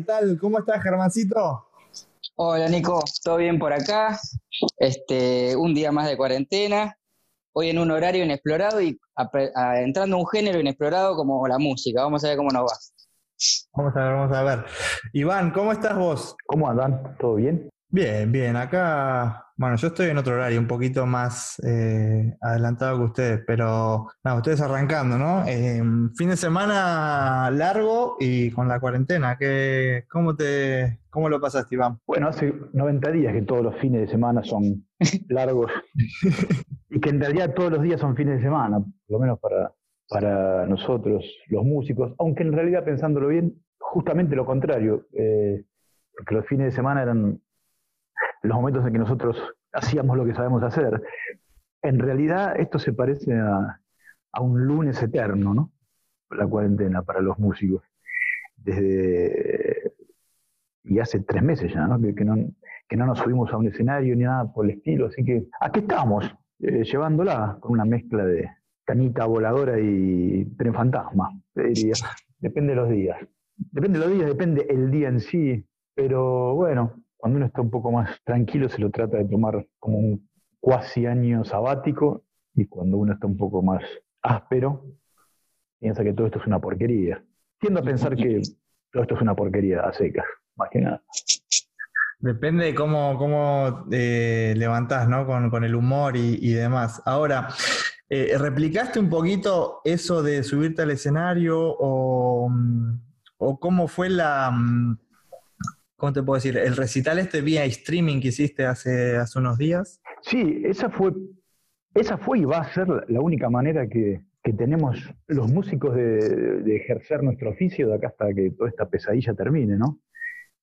¿qué tal? ¿Cómo estás, Germancito? Hola, Nico, ¿todo bien por acá? Este, un día más de cuarentena, hoy en un horario inexplorado y entrando a un género inexplorado como la música. Vamos a ver cómo nos va. Vamos a ver, vamos a ver. Iván, ¿cómo estás vos? ¿Cómo andan? ¿Todo bien? Bien, bien. Acá, bueno, yo estoy en otro horario, un poquito más eh, adelantado que ustedes, pero nada, ustedes arrancando, ¿no? Eh, fin de semana largo y con la cuarentena. ¿qué, cómo, te, ¿Cómo lo pasaste, Iván? Bueno, hace 90 días que todos los fines de semana son largos y que en realidad todos los días son fines de semana, por lo menos para, para nosotros, los músicos, aunque en realidad pensándolo bien, justamente lo contrario, eh, porque los fines de semana eran los momentos en que nosotros hacíamos lo que sabemos hacer. En realidad esto se parece a, un lunes eterno, ¿no? La cuarentena para los músicos. Desde... Y hace tres meses ya, ¿no? Que, no, que no nos subimos a un escenario ni nada por el estilo. Así que aquí estamos, eh, llevándola con una mezcla de canita voladora y tren fantasma, diría. Depende de los días. Depende de los días, depende el día en sí. Pero bueno, cuando uno está un poco más tranquilo se lo trata de tomar como un cuasi año sabático y cuando uno está un poco más áspero piensa que todo esto es una porquería. Tiendo a pensar que todo esto es una porquería a secas, más que nada. Depende de cómo, cómo eh, levantás, ¿no? Con, el humor y, demás. Ahora, eh, ¿replicaste un poquito eso de subirte al escenario o, o cómo fue la, mm, ¿cómo te puedo decir? El recital este vía streaming que hiciste hace, hace unos días. Sí, esa fue, esa fue y va a ser la única manera que, tenemos los músicos de, ejercer nuestro oficio de acá hasta que toda esta pesadilla termine, ¿no?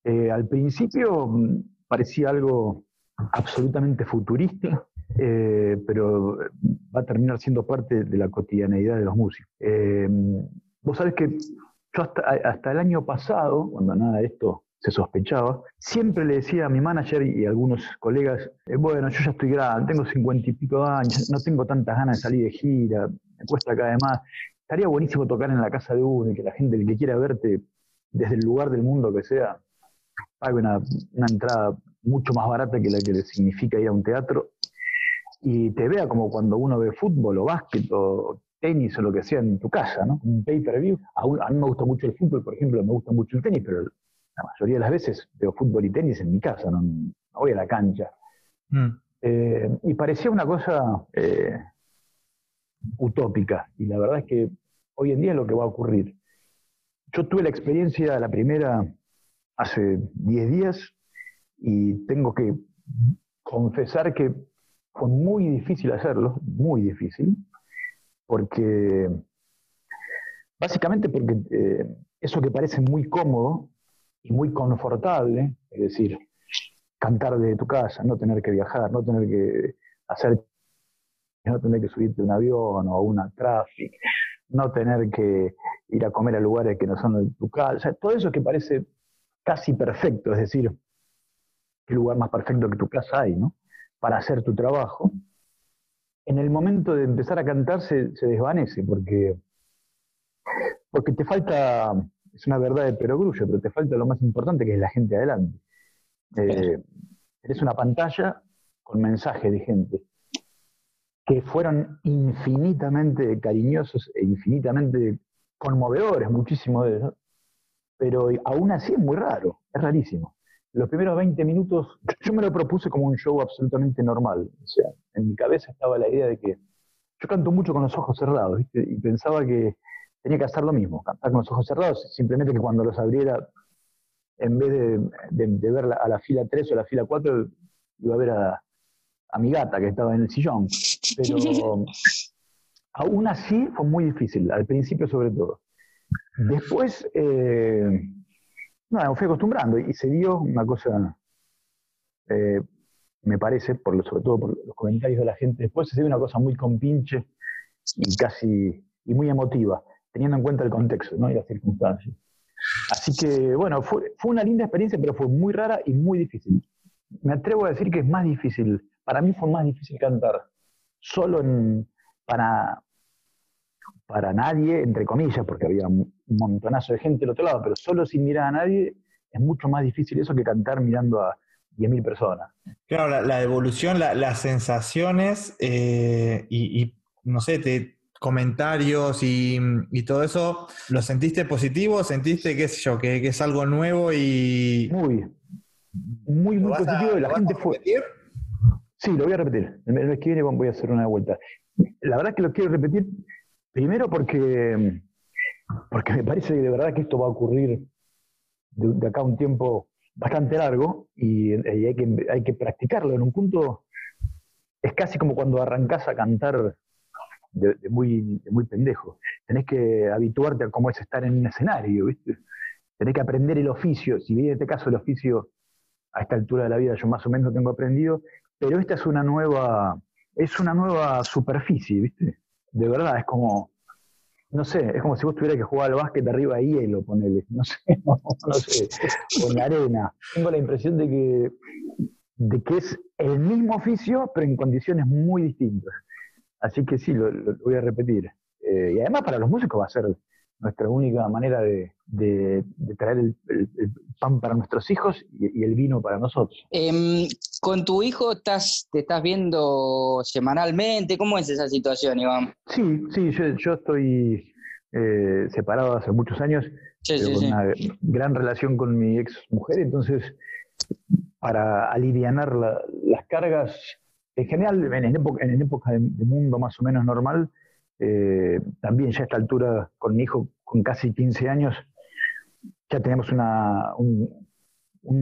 Eh, al principio mm, parecía algo absolutamente futurista, eh, pero va a terminar siendo parte de la cotidianeidad de los músicos. Eh, vos sabés que yo hasta, hasta el año pasado, cuando nada de esto se sospechaba, siempre le decía a mi manager y a algunos colegas, eh, bueno, yo ya estoy grande, tengo cincuenta y pico años, no tengo tantas ganas de salir de gira, me cuesta cada más. Estaría buenísimo tocar en la casa de uno y que la gente, el que quiera verte desde el lugar del mundo que sea, pague una, entrada mucho más barata que la que le significa ir a un teatro y te vea como cuando uno ve fútbol o básquet o tenis o lo que sea en tu casa, ¿no? Un pay-per-view. A, a, mí me gusta mucho el fútbol, por ejemplo, me gusta mucho el tenis, pero la mayoría de las veces veo fútbol y tenis en mi casa, no, voy a la cancha. Mm. Eh, y parecía una cosa eh, utópica, y la verdad es que hoy en día es lo que va a ocurrir. Yo tuve la experiencia, la primera, hace 10 días, y tengo que confesar que fue muy difícil hacerlo, muy difícil, porque básicamente porque eh, eso que parece muy cómodo muy confortable, es decir, cantar de tu casa, no tener que viajar, no tener que hacer, no tener que subirte a un avión o una tráfico, no tener que ir a comer a lugares que no son de tu casa, todo eso que parece casi perfecto, es decir, qué lugar más perfecto que tu casa hay, ¿no? Para hacer tu trabajo. En el momento de empezar a cantar se, se desvanece porque, porque te falta es una verdad de perogrullo, pero te falta lo más importante que es la gente adelante. Eh, eres una pantalla con mensajes de gente que fueron infinitamente cariñosos e infinitamente conmovedores, muchísimo de ellos, pero aún así es muy raro, es rarísimo. Los primeros 20 minutos, yo me lo propuse como un show absolutamente normal, o sea, en mi cabeza estaba la idea de que yo canto mucho con los ojos cerrados, ¿viste? y pensaba que tenía que hacer lo mismo, cantar con los ojos cerrados, simplemente que cuando los abriera, en vez de, ver a la fila 3 o la fila 4, iba a ver a, mi gata que estaba en el sillón. Pero aún así fue muy difícil, al principio sobre todo. Después, eh, me fui acostumbrando y se dio una cosa, eh, me parece, por sobre todo por los comentarios de la gente, después se dio una cosa muy compinche y casi y muy emotiva teniendo en cuenta el contexto ¿no? y las circunstancias. Así que, bueno, fue, una linda experiencia, pero fue muy rara y muy difícil. Me atrevo a decir que es más difícil, para mí fue más difícil cantar solo para, para nadie, entre comillas, porque había un montonazo de gente del otro lado, pero solo sin mirar a nadie, es mucho más difícil eso que cantar mirando a 10.000 personas. Claro, la, evolución, las sensaciones eh, y, no sé, te, comentarios y, todo eso, ¿lo sentiste positivo? ¿Sentiste, qué sé yo, que, es algo nuevo y... Muy, muy, muy positivo. la gente fue... Sí, lo voy a repetir. El mes que viene voy a hacer una vuelta. La verdad es que lo quiero repetir, primero porque, porque me parece que de verdad que esto va a ocurrir de, acá a un tiempo bastante largo y, hay, que, hay que practicarlo. En un punto es casi como cuando arrancás a cantar de, muy, muy pendejo. Tenés que habituarte a cómo es estar en un escenario, ¿viste? Tenés que aprender el oficio. Si bien en este caso el oficio a esta altura de la vida yo más o menos tengo aprendido, pero esta es una nueva, es una nueva superficie, ¿viste? De verdad, es como, no sé, es como si vos tuvieras que jugar al básquet arriba de hielo, ponele, no sé, no, sé, con la arena. Tengo la impresión de que, de que es el mismo oficio, pero en condiciones muy distintas. Así que sí, lo, voy a repetir. Eh, y además para los músicos va a ser nuestra única manera de, traer el, pan para nuestros hijos y, el vino para nosotros. Em, ¿Con tu hijo estás, te estás viendo semanalmente? ¿Cómo es esa situación, Iván? Sí, sí, yo, estoy eh, separado hace muchos años, con una gran relación con mi ex mujer, entonces para aliviar las cargas, en general, en, época, en época de mundo más o menos normal, eh, también ya a esta altura, con mi hijo con casi 15 años, ya tenemos una, un,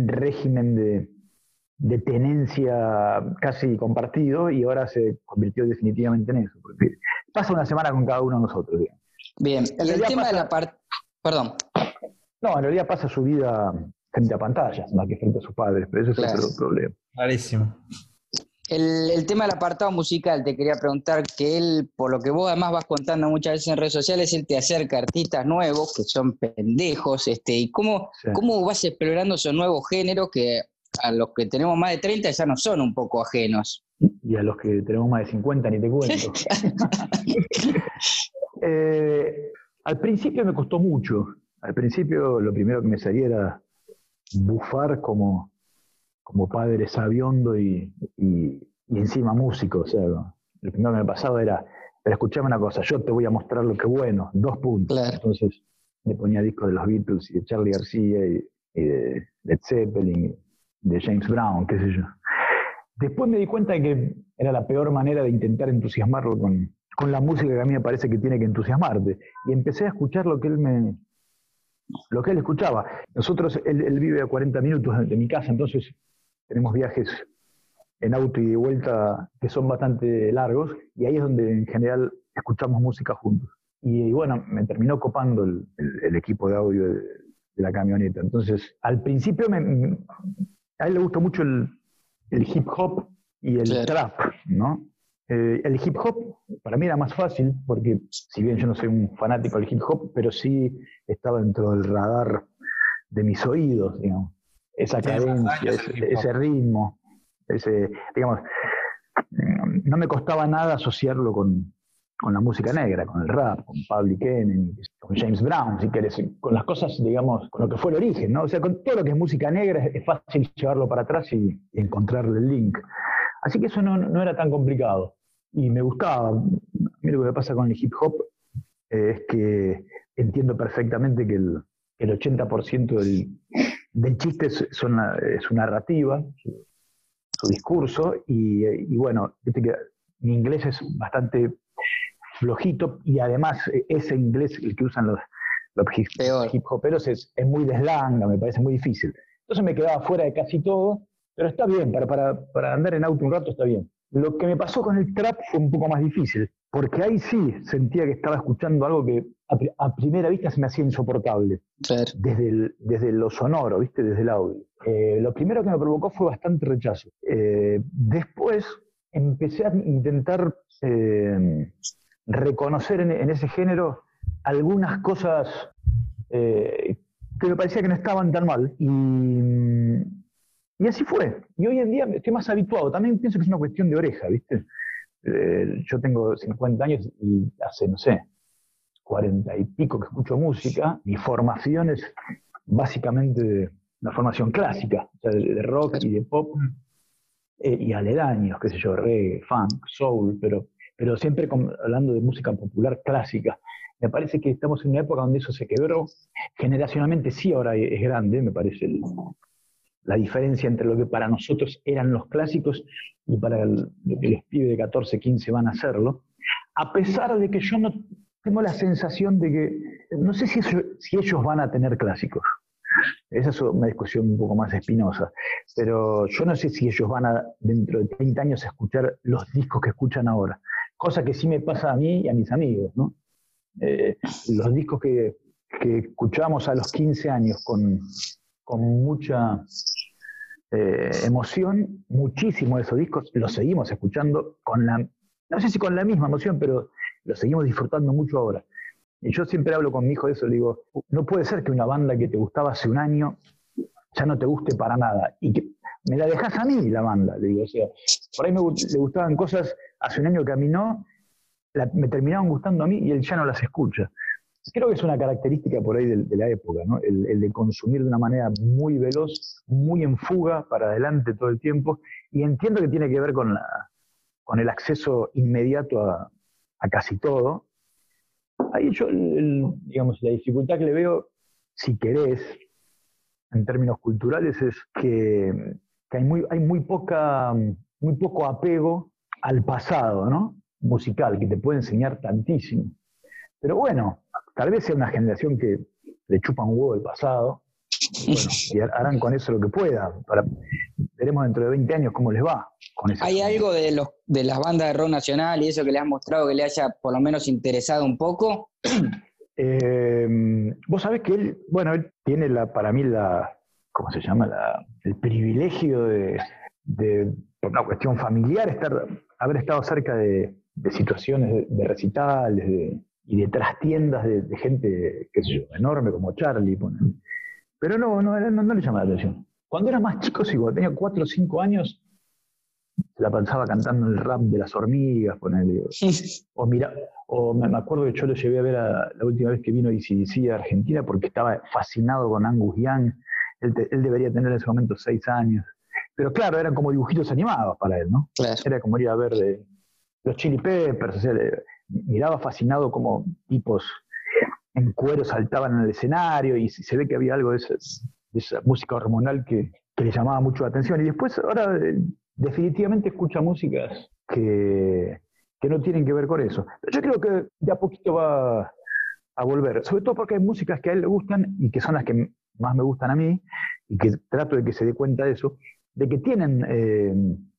régimen de, de, tenencia casi compartido y ahora se convirtió definitivamente en eso. Porque pasa una semana con cada uno de nosotros. Bien, y el tema de la parte... Perdón. No, en realidad pasa su vida frente a pantallas, más que frente a sus padres, pero eso es otro problema. Clarísimo. El, tema del apartado musical, te quería preguntar que él, por lo que vos además vas contando muchas veces en redes sociales, él te acerca a artistas nuevos que son pendejos, este, y cómo, cómo vas explorando esos nuevos géneros que a los que tenemos más de 30 ya no son un poco ajenos. Y a los que tenemos más de 50 ni te cuento. Eh, al principio me costó mucho. Al principio lo primero que me salía era bufar como como padre sabiondo y, encima músico. O sea, lo primero que me pasaba era, pero escuchame una cosa, yo te voy a mostrar lo que bueno, dos puntos. Entonces me ponía discos de los Beatles y de Charlie García y, de Led Zeppelin, de James Brown, qué sé yo. Después me di cuenta de que era la peor manera de intentar entusiasmarlo con, la música que a mí me parece que tiene que entusiasmarte. Y empecé a escuchar lo que él me, lo que él escuchaba. Nosotros, él, él, vive a 40 minutos de mi casa, entonces tenemos viajes en auto y de vuelta que son bastante largos y ahí es donde en general escuchamos música juntos. Y, bueno, me terminó copando el, equipo de audio de, la camioneta. Entonces, al principio me, a él le gustó mucho el, hip hop y el trap, ¿no? Eh, el hip hop para mí era más fácil porque si bien yo no soy un fanático del hip hop, pero sí estaba dentro del radar de mis oídos, digamos esa cadencia, ese, ritmo, ese, digamos, no me costaba nada asociarlo con, la música negra, con el rap, con Public Enemy, con James Brown, si querés, con las cosas, digamos, con lo que fue el origen, ¿no? O sea, con todo lo que es música negra es, fácil llevarlo para atrás y, encontrarle el link. Así que eso no, era tan complicado y me gustaba. A mí lo que me pasa con el hip hop es que entiendo perfectamente que el, el 80% del, del chiste es, su narrativa, su, discurso, y, bueno, mi inglés es bastante flojito y además ese inglés el que usan los, los hip, hoperos es, muy deslanga, me parece muy difícil. Entonces me quedaba fuera de casi todo, pero está bien, para, para, para andar en auto un rato está bien. Lo que me pasó con el trap fue un poco más difícil, porque ahí sí sentía que estaba escuchando algo que a, primera vista se me hacía insoportable. Desde, desde lo sonoro, ¿viste? Desde el audio. Eh, lo primero que me provocó fue bastante rechazo. Eh, después empecé a intentar eh, reconocer en, ese género algunas cosas que me parecía que no estaban tan mal. Y, y así fue. Y hoy en día estoy más habituado. También pienso que es una cuestión de oreja, ¿viste? Eh, yo tengo 50 años y hace, no sé, 40 y pico que escucho música. Mi formación es básicamente una formación clásica, o sea, de, rock y de pop, eh, y aledaños, qué sé yo, reggae, funk, soul, pero, pero siempre hablando de música popular clásica. Me parece que estamos en una época donde eso se quebró. Generacionalmente sí ahora es grande, me parece, la diferencia entre lo que para nosotros eran los clásicos y para lo que los pibes de 14, 15 van a hacerlo. A pesar de que yo no tengo la sensación de que, no sé si, ellos van a tener clásicos. Esa es una discusión un poco más espinosa. Pero yo no sé si ellos van a, dentro de 30 años, escuchar los discos que escuchan ahora. Cosa que sí me pasa a mí y a mis amigos, ¿no? Eh, los discos que, que, escuchamos a los 15 años con, con mucha eh, emoción, muchísimo de esos discos los seguimos escuchando con la, no sé si con la misma emoción, pero los seguimos disfrutando mucho ahora. Y yo siempre hablo con mi hijo de eso, le digo, no puede ser que una banda que te gustaba hace un año ya no te guste para nada. Y me la dejas a mí la banda, le digo. O por ahí me le gustaban cosas hace un año que a mí no, me terminaban gustando a mí y él ya no las escucha. Creo que es una característica por ahí de, la época, ¿no? el, de consumir de una manera muy veloz, muy en fuga, para adelante todo el tiempo, y entiendo que tiene que ver con, la, con el acceso inmediato a, a casi todo, Ahí yo, digamos, la dificultad que le veo, si querés, en términos culturales, es que, hay, muy, hay muy, poca, muy poco apego al pasado, ¿no? Musical, que te puede enseñar tantísimo. Pero bueno, tal vez sea una generación que le chupa un huevo el pasado, y harán con eso lo que puedan. veremos dentro de 20 años cómo les va. ¿Hay algo de, los, de las bandas de rock nacional y eso que le has mostrado que le haya por lo menos interesado un poco? Eh, vos sabés que él, bueno, él tiene la, para mí la, ¿cómo se llama? La, el privilegio de, por una cuestión familiar, estar, haber estado cerca de, situaciones de, recitales y de trastiendas de, gente, qué sé yo, enorme como Charlie. Pero no, no, no, no le llama la atención. Cuando era más chico, sí, cuando tenía 4 o 5 años, la pasaba cantando el rap de las hormigas, ponele. o mira, o me, acuerdo que yo lo llevé a ver la última vez que vino ICDC a Argentina porque estaba fascinado con Angus Young. Él, debería tener en ese momento seis años. Pero claro, eran como dibujitos animados para él, ¿no? Era como ir a ver de, los Chili Peppers, o sea, miraba fascinado como tipos en cuero saltaban en el escenario y se ve que había algo de esa, música hormonal que, que, le llamaba mucho la atención. Y después ahora eh, definitivamente escucha músicas que, no tienen que ver con eso. Pero yo creo que de a poquito va a volver, sobre todo porque hay músicas que a él le gustan y que son las que más me gustan a mí, y que trato de que se dé cuenta de eso, de que tienen, eh,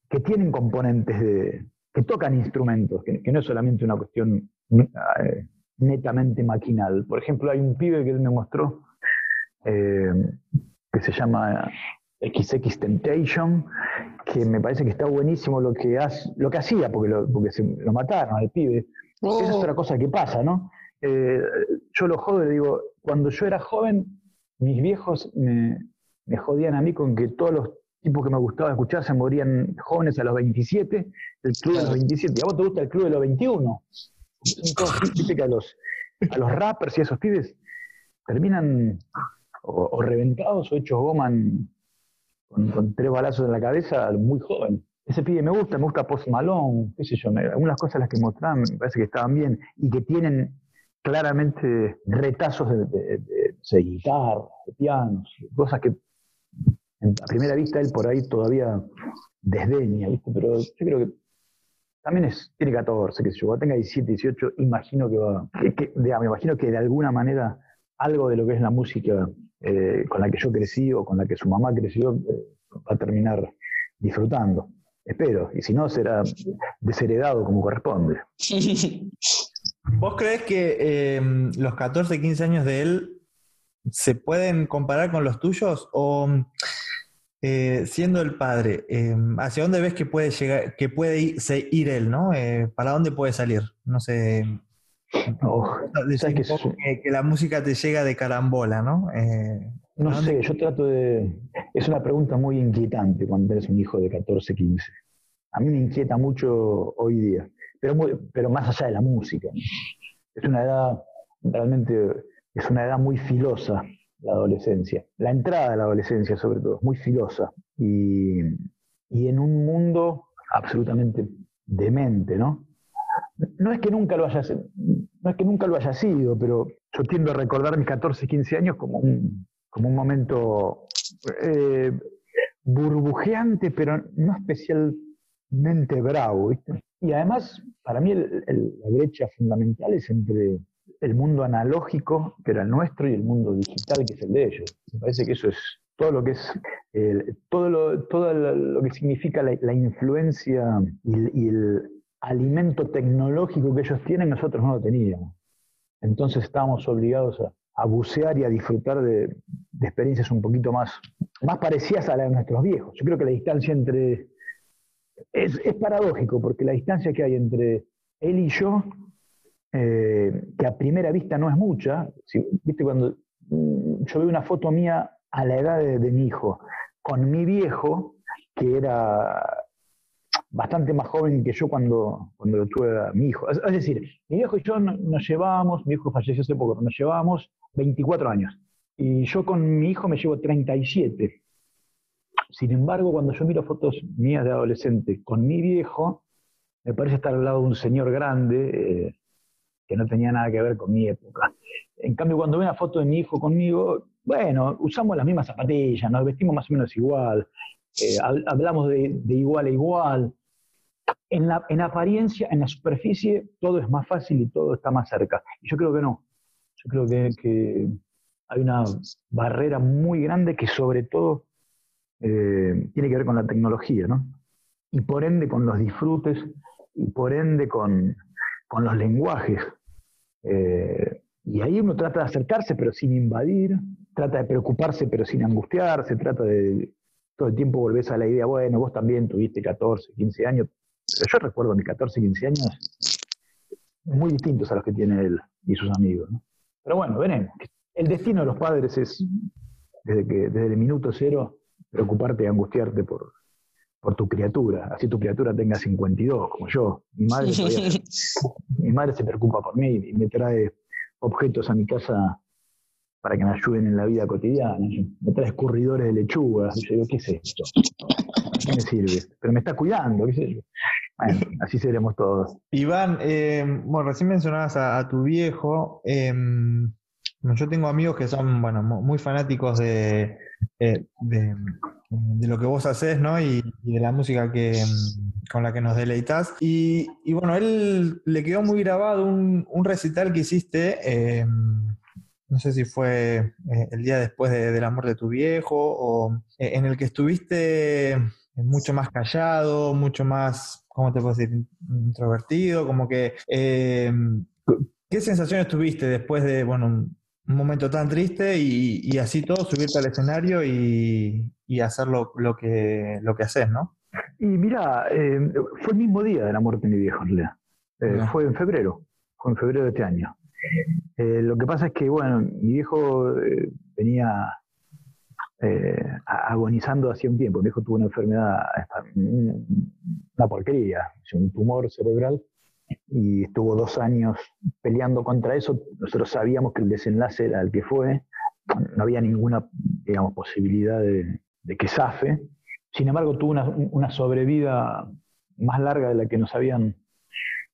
que tienen componentes de, que tocan instrumentos, que, no es solamente una cuestión eh, netamente maquinal. Por ejemplo, hay un pibe que él me mostró eh, que se llama XX Temptation, que me parece que está buenísimo lo que, lo que hacía, porque, lo, porque se, lo mataron al pibe. Esa es oh. otra cosa que pasa, ¿no? Eh, yo lo jodo y le digo, cuando yo era joven, mis viejos me, jodían a mí con que todos los tipos que me gustaba escuchar se morían jóvenes a los 27, el club de los 27. ¿Y a vos te gusta el club de los 21? Viste que a los, a los rappers y a esos pibes terminan o, reventados o hechos goman con, tres balazos en la cabeza muy joven. Ese pibe me gusta, me gusta Post Malone, qué sé yo, algunas cosas las que mostraban me parece que estaban bien y que tienen claramente retazos de, de, guitarra, de pianos, cosas que a primera vista él por ahí todavía desdeña, pero yo creo que también es, tiene 14, que sé yo, tenga 17, 18, imagino que va, digamos, imagino que de alguna manera algo de lo que es la música eh, con la que yo crecí o con la que su mamá creció, eh, va a terminar disfrutando. Espero, y si no, será desheredado como corresponde. ¿Vos crees que eh, los 14, 15 años de él se pueden comparar con los tuyos? ¿O siendo el padre, hacia dónde ves que puede llegar, que puede ir, él, ¿no? ¿Para dónde puede salir? No sé, que, la música te llega de carambola, ¿no? Eh, no sé, yo trato de... Es una pregunta muy inquietante cuando eres un hijo de 14, 15. A mí me inquieta mucho hoy día, pero, pero más allá de la música. Es una edad, realmente, es una edad muy filosa. La adolescencia, la entrada de la adolescencia sobre todo, muy filosa y, y en un mundo absolutamente demente, ¿no? No es que nunca lo haya, no es que nunca lo sido, pero yo tiendo a recordar mis 14, 15 años como un, como un momento eh, burbujeante, pero no especialmente bravo. Y además, para mí la brecha fundamental es entre el mundo analógico, que era el nuestro, y el mundo digital, que es el de ellos. Me parece que eso es todo lo que es todo, lo, todo lo, que significa la, influencia y, el alimento tecnológico que ellos tienen, nosotros no lo teníamos. Entonces estábamos obligados a, bucear y a disfrutar de, experiencias un poquito más, más parecidas a las de nuestros viejos. Yo creo que la distancia entre... Es, paradójico, porque la distancia que hay entre él y yo, eh, que a primera vista no es mucha, viste cuando mm, yo veo una foto mía a la edad de, mi hijo, con mi viejo, que era bastante más joven que yo cuando, cuando lo tuve a mi hijo. Es, decir, mi viejo y yo nos llevábamos, mi hijo falleció hace poco, nos llevábamos 24 años. Y yo con mi hijo me llevo 37. Sin embargo, cuando yo miro fotos mías de adolescente con mi viejo, me parece estar al lado de un señor grande eh, que no tenía nada que ver con mi época. En cambio, cuando veo una foto de mi hijo conmigo, bueno, usamos las mismas zapatillas, nos vestimos más o menos igual, eh, hablamos de, igual a igual. En, la, en apariencia, en la superficie, todo es más fácil y todo está más cerca. Y yo creo que no. Yo creo que, hay una barrera muy grande que sobre todo eh, tiene que ver con la tecnología, ¿no? Y por ende con los disfrutes y por ende con, los lenguajes. Eh, y ahí uno trata de acercarse pero sin invadir, trata de preocuparse pero sin angustiarse, trata de todo el tiempo volvés a la idea, bueno, vos también tuviste 14, 15 años, pero yo recuerdo mis 14, 15 años muy distintos a los que tiene él y sus amigos. Pero bueno, veremos. El destino de los padres es, desde, que, desde el minuto cero, preocuparte y angustiarte por, por tu criatura, así tu criatura tenga 52, como yo. Mi madre, mi madre se preocupa por mí y me trae objetos a mi casa para que me ayuden en la vida cotidiana. Me trae escurridores de lechuga. Y yo digo, ¿qué es esto? ¿Qué me sirve? Pero me está cuidando, qué sé yo. Bueno, así seremos todos. Iván, eh, bueno, recién mencionabas a, tu viejo. Em, yo tengo amigos que son, bueno, muy fanáticos de, eh, de, lo que vos haces, ¿no? Y, de la música que, con la que nos deleitas. Y, y, bueno, él le quedó muy grabado un, un recital que hiciste, em, no sé si fue eh, el día después del amor de tu viejo, o eh, en el que estuviste mucho más callado, mucho más, ¿cómo te puedo decir? Introvertido, como que... ¿Qué sensaciones tuviste después de, bueno, un, momento tan triste y, así todo, subirte al escenario y, hacer lo, que, lo que haces, ¿no? Y mira, eh, fue el mismo día de la muerte de mi viejo, en realidad. Fue en febrero, fue en febrero de este año. Eh, lo que pasa es que, bueno, mi viejo eh, venía agonizando hacía un tiempo. Mi viejo tuvo una enfermedad, una porquería, un tumor cerebral, y estuvo dos años peleando contra eso. Nosotros sabíamos que el desenlace era el que fue, no había ninguna, digamos, posibilidad de, de que zafe. Sin embargo, tuvo una, sobrevida más larga de la que nos habían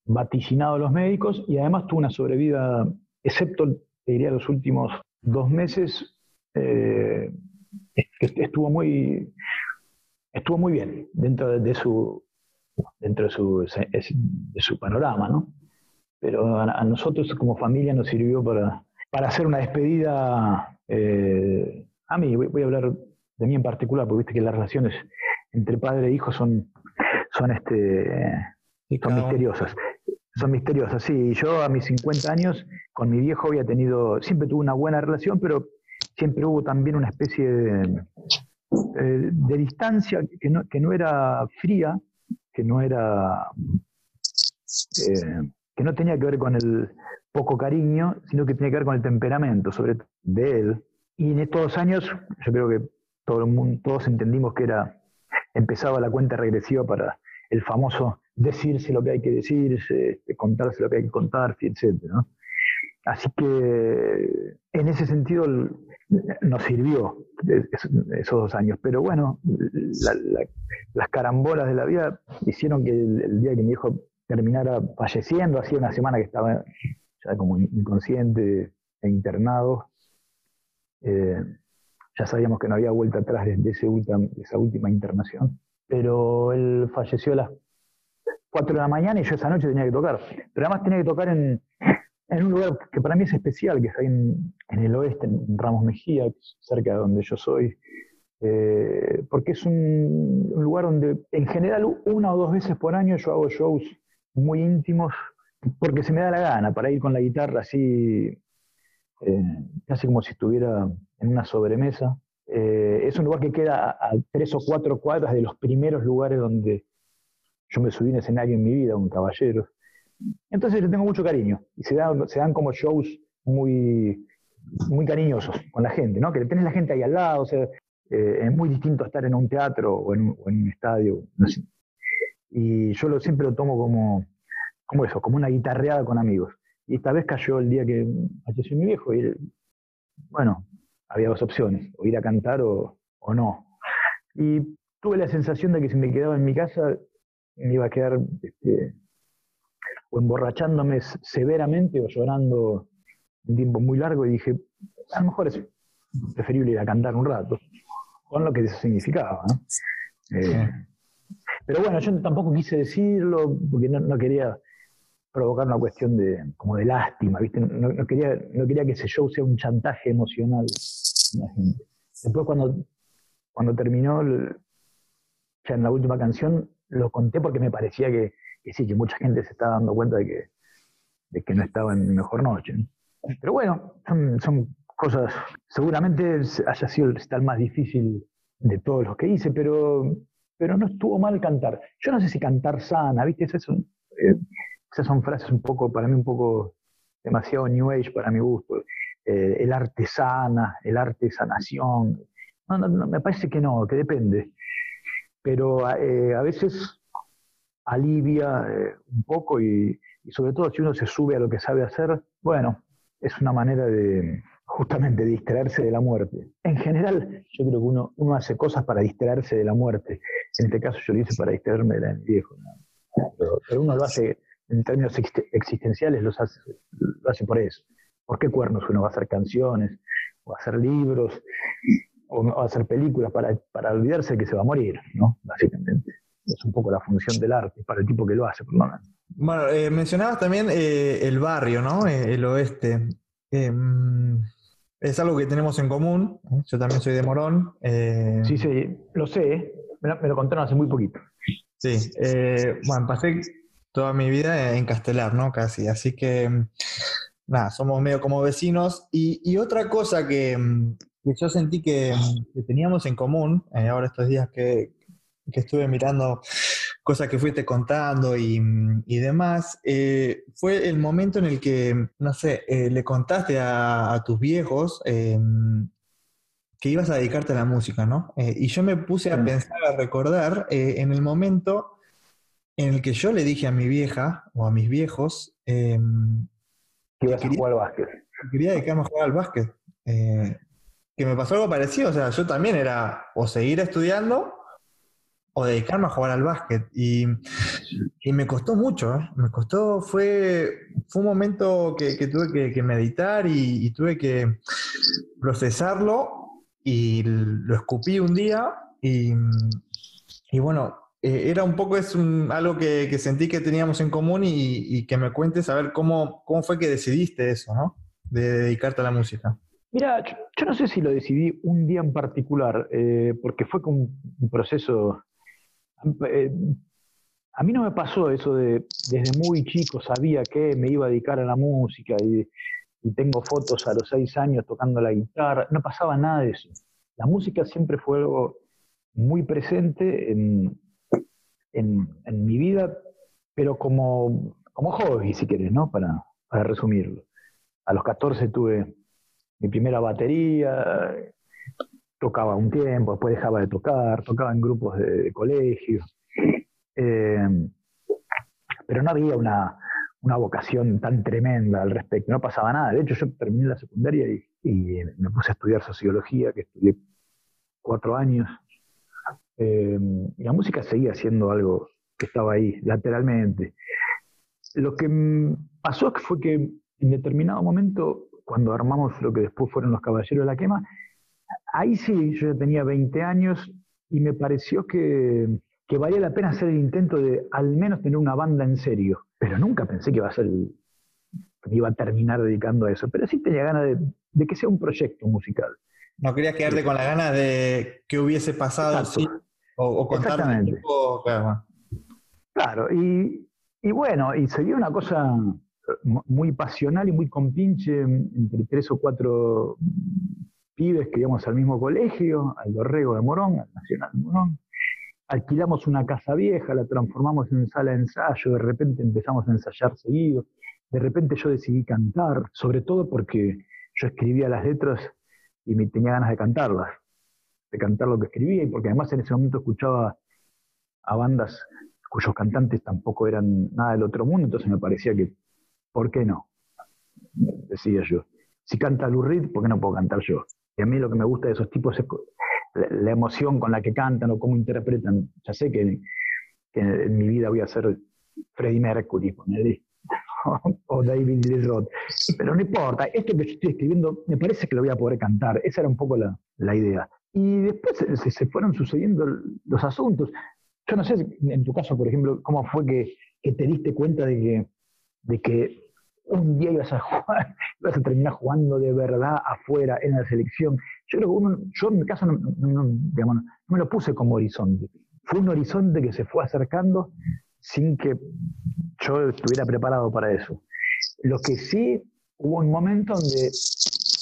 vaticinado los médicos y además tuvo una sobrevida, excepto, te diría, los últimos dos meses, eh, estuvo muy, estuvo muy bien dentro de, su, dentro de su, su panorama, ¿no? Pero a, nosotros como familia nos sirvió para, para hacer una despedida. Eh, a mí, voy, a hablar de mí en particular, porque viste que las relaciones entre padre e hijo son, son, este, son misteriosas. Son misteriosas, sí. Yo a mis 50 años con mi viejo había tenido, siempre tuve una buena relación, pero siempre hubo también una especie de, eh, de distancia que no, que no era fría, que no era, eh, que no tenía que ver con el poco cariño, sino que tenía que ver con el temperamento, sobre todo de él. Y en estos años, yo creo que todo el mundo, todos entendimos que era, empezaba la cuenta regresiva para el famoso decirse lo que hay que decirse, este, contarse lo que hay que contarse, etc. Así que en ese sentido nos sirvió esos dos años. Pero bueno, las carambolas de la vida hicieron que el, día que mi hijo terminara falleciendo, hacía una semana que estaba ya como inconsciente e internado, eh, ya sabíamos que no había vuelta atrás de, ese de esa última internación. Pero él falleció a las 4 de la mañana y yo esa noche tenía que tocar. Pero además tenía que tocar en, en un lugar que para mí es especial, que es ahí en, el oeste, en Ramos Mejía, cerca de donde yo soy, eh, porque es un, lugar donde en general una o dos veces por año yo hago shows muy íntimos, porque se me da la gana para ir con la guitarra así, eh, casi como si estuviera en una sobremesa. Eh, es un lugar que queda a, tres o cuatro cuadras de los primeros lugares donde yo me subí en escenario en mi vida, un caballero. Entonces le tengo mucho cariño y se dan, como shows muy, muy cariñosos con la gente, ¿no? Que tenés la gente ahí al lado, o eh, es muy distinto estar en un teatro o en, un estadio, Y yo lo, siempre lo tomo como, como eso, como una guitarreada con amigos. Y esta vez cayó el día que falleció mi viejo y, bueno, había dos opciones, o ir a cantar o, o no. Y tuve la sensación de que si me quedaba en mi casa me iba a quedar este, o emborrachándome severamente o llorando un tiempo muy largo y dije, a lo mejor es preferible ir a cantar un rato, con lo que eso significaba. Eh, pero bueno, yo tampoco quise decirlo porque no, quería provocar una cuestión de, como de lástima, ¿viste? No, quería, no quería que ese show sea un chantaje emocional. Después cuando, cuando terminó, ya en la última canción, lo conté porque me parecía que, sí, que mucha gente se está dando cuenta de que, de que no estaba en mi mejor noche. Pero bueno, son, cosas, seguramente haya sido el tal más difícil de todos los que hice, pero, pero no estuvo mal cantar. Yo no sé si cantar sana, ¿viste? Esas son, eh, esas son frases un poco, para mí un poco demasiado New Age para mi gusto. Eh, el arte sana, el arte sanación. No, no, me parece que no, que depende. Pero eh, a veces alivia eh, un poco y, sobre todo si uno se sube a lo que sabe hacer, bueno, es una manera de justamente distraerse de la muerte. En general, yo creo que uno, uno hace cosas para distraerse de la muerte. En este caso yo lo hice para distraerme de la viejo. Pero, uno lo hace en términos existenciales, lo hace, lo hace por eso. ¿Por qué cuernos uno va a hacer canciones o a hacer libros o a hacer películas para, para olvidarse que se va a morir, ¿no? Básicamente es un poco la función del arte para el tipo que lo hace, por Bueno, eh, mencionabas también eh, el barrio, ¿no? Eh, el oeste. Em, es algo que tenemos en común. Yo también soy de Morón. sí, sí, lo sé. Me lo, contaron hace muy poquito. Sí. bueno, pasé toda mi vida en Castelar, ¿no? Casi. Así que, nada, somos medio como vecinos. Y, otra cosa que, yo sentí que, que teníamos en común, ahora estos días que, que estuve mirando cosas que fuiste contando y, demás, eh, fue el momento en el que, no sé, eh, le contaste a, tus viejos que ibas a dedicarte a la música, ¿no? Eh, y yo me puse a pensar, a recordar en el momento en el que yo le dije a mi vieja o a mis viejos em, que quería jugar al básquet. Quería dedicarme a jugar al básquet. que me pasó algo parecido, o sea, yo también era o seguir estudiando o dedicarme a jugar al básquet. Y, me costó mucho, ¿eh? me costó, fue, fue un momento que, tuve que, meditar y, tuve que procesarlo y lo escupí un día y, bueno, eh, era un poco es algo que, sentí que teníamos en común y, que me cuentes a ver cómo, cómo fue que decidiste eso, ¿no? De dedicarte a la música. Mira, yo, no sé si lo decidí un día en particular, eh, porque fue como un proceso eh, a mí no me pasó eso de desde muy chico sabía que me iba a dedicar a la música y, tengo fotos a los seis años tocando la guitarra, no pasaba nada de eso. La música siempre fue algo muy presente en, en, mi vida, pero como, como hobby, si querés, ¿no? Para, para resumirlo. A los 14 tuve mi primera batería, tocaba un tiempo, después dejaba de tocar, tocaba en grupos de, colegio. Eh, pero no había una, una vocación tan tremenda al respecto. No pasaba nada. De hecho, yo terminé la secundaria y, me puse a estudiar sociología, que estudié cuatro años. Eh, la música seguía siendo algo que estaba ahí, lateralmente. Lo que pasó fue que en determinado momento, cuando armamos lo que después fueron los Caballeros de la Quema, ahí sí, yo ya tenía 20 años y me pareció que, que valía la pena hacer el intento de al menos tener una banda en serio pero nunca pensé que iba a ser que iba a terminar dedicando a eso, pero sí tenía ganas de, que sea un proyecto musical. No querías quedarte con la ganas de que hubiese pasado o, o contar Exactamente. claro. claro, y, bueno, y sería una cosa muy pasional y muy compinche entre tres o cuatro pibes que íbamos al mismo colegio, al Dorrego de Morón, al Nacional de Morón, alquilamos una casa vieja, la transformamos en sala de ensayo, de repente empezamos a ensayar seguido, de repente yo decidí cantar, sobre todo porque yo escribía las letras y me tenía ganas de cantarlas, de cantar lo que escribía, y porque además en ese momento escuchaba a bandas cuyos cantantes tampoco eran nada del otro mundo, entonces me parecía que, ¿por qué no? Decía yo. Si canta Lou Reed, ¿por qué no puedo cantar yo? Y a mí lo que me gusta de esos tipos es la, emoción con la que cantan o cómo interpretan. Ya sé que, en mi vida voy a ser Freddie Mercury, o David Lee. Pero no importa, esto que estoy escribiendo me parece que lo voy a poder cantar. Esa era un poco la, idea. Y después se, fueron sucediendo los asuntos. Yo no sé, en tu caso, por ejemplo, cómo fue que, te diste cuenta de que, de que un día ibas a jugar, ibas a terminar jugando de verdad afuera en la selección. Yo creo que uno, yo en mi caso no, me lo puse como horizonte. Fue un horizonte que se fue acercando sin que yo estuviera preparado para eso. Lo que sí, hubo un momento donde,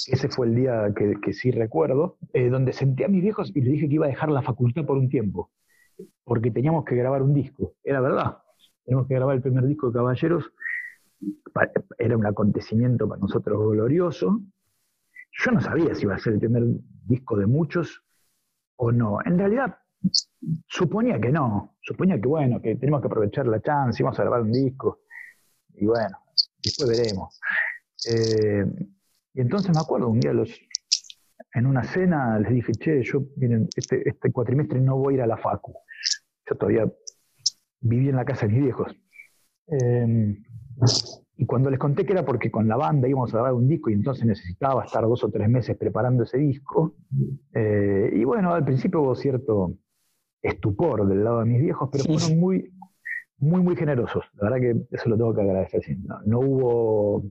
ese fue el día que, sí recuerdo, eh, donde senté a mis viejos y les dije que iba a dejar la facultad por un tiempo, porque teníamos que grabar un disco. Era verdad, teníamos que grabar el primer disco de Caballeros era un acontecimiento para nosotros glorioso. Yo no sabía si iba a ser el primer disco de muchos o no. En realidad, suponía que no. Suponía que, bueno, que tenemos que aprovechar la chance, íbamos a grabar un disco. Y bueno, después veremos. Eh, y entonces me acuerdo, un día los, en una cena les dije, che, yo, miren, este, este cuatrimestre no voy a ir a la facu. Yo todavía viví en la casa de mis viejos. Eh, y cuando les conté que era porque con la banda íbamos a grabar un disco y entonces necesitaba estar dos o tres meses preparando ese disco, eh, y bueno, al principio hubo cierto estupor del lado de mis viejos, pero fueron muy, muy, muy generosos. La verdad que eso lo tengo que agradecer. No, hubo